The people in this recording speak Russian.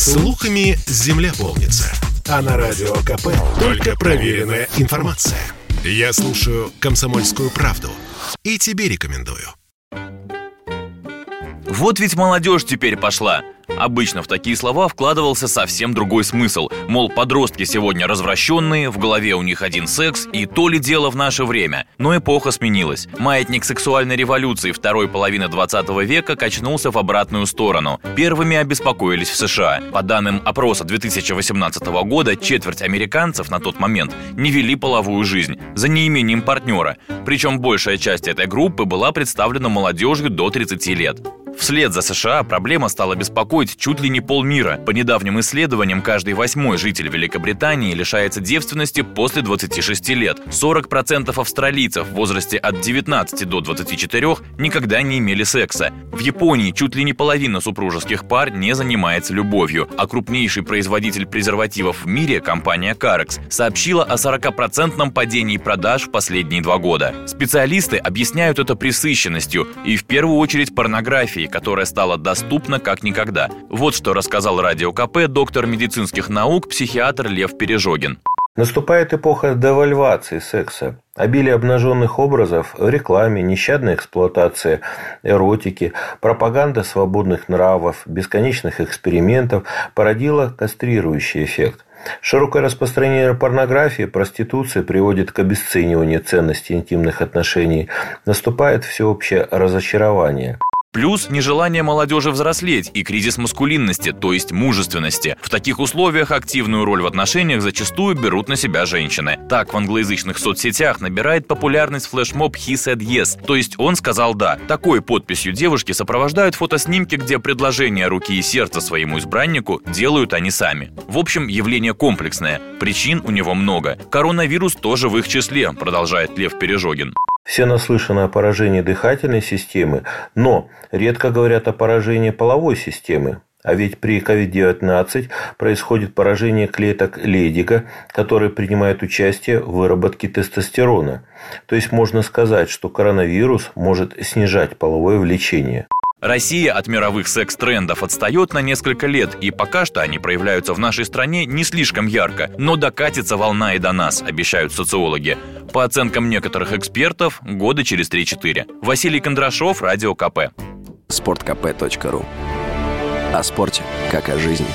Слухами земля полнится. А на радио КП только проверенная информация. Я слушаю «Комсомольскую правду» и тебе рекомендую. Вот ведь молодежь теперь пошла. Обычно в такие слова вкладывался совсем другой смысл. Мол, подростки сегодня развращенные, в голове у них один секс, и то ли дело в наше время. Но эпоха сменилась. Маятник сексуальной революции второй половины 20 века качнулся в обратную сторону. Первыми обеспокоились в США. По данным опроса 2018 года, четверть американцев на тот момент не вели половую жизнь за неимением партнера. Причем большая часть этой группы была представлена молодежью до 30 лет. Вслед за США проблема стала беспокоить чуть ли не полмира. По недавним исследованиям, каждый восьмой житель Великобритании лишается девственности после 26 лет. 40% австралийцев в возрасте от 19 до 24 никогда не имели секса. В Японии чуть ли не половина супружеских пар не занимается любовью, а крупнейший производитель презервативов в мире, компания Carex, сообщила о 40% падении продаж в последние два года. Специалисты объясняют это пресыщенностью и в первую очередь порнографией, которая стала доступна как никогда. Вот что рассказал Радио КП доктор медицинских наук, психиатр Лев Пережогин. Наступает эпоха девальвации секса. Обилие обнаженных образов в рекламе, нещадная эксплуатация эротики, пропаганда свободных нравов, бесконечных экспериментов породила кастрирующий эффект. Широкое распространение порнографии, проституции приводит к обесцениванию ценности интимных отношений. Наступает всеобщее разочарование. Плюс нежелание молодежи взрослеть и кризис маскулинности, то есть мужественности. В таких условиях активную роль в отношениях зачастую берут на себя женщины. Так в англоязычных соцсетях набирает популярность флешмоб «He said yes», то есть он сказал «да». Такой подписью девушки сопровождают фотоснимки, где предложение руки и сердца своему избраннику делают они сами. В общем, явление комплексное. Причин у него много. Коронавирус тоже в их числе, продолжает Лев Пережогин. Все наслышаны о поражении дыхательной системы, но редко говорят о поражении половой системы. А ведь при COVID-19 происходит поражение клеток Лейдига, которые принимают участие в выработке тестостерона. То есть можно сказать, что коронавирус может снижать половое влечение. Россия от мировых секс-трендов отстает на несколько лет, и пока что они проявляются в нашей стране не слишком ярко, но докатится волна и до нас, обещают социологи. По оценкам некоторых экспертов, года через 3-4. Василий Кондрашов, Радио КП. Спорткп.ру О спорте, как о жизни.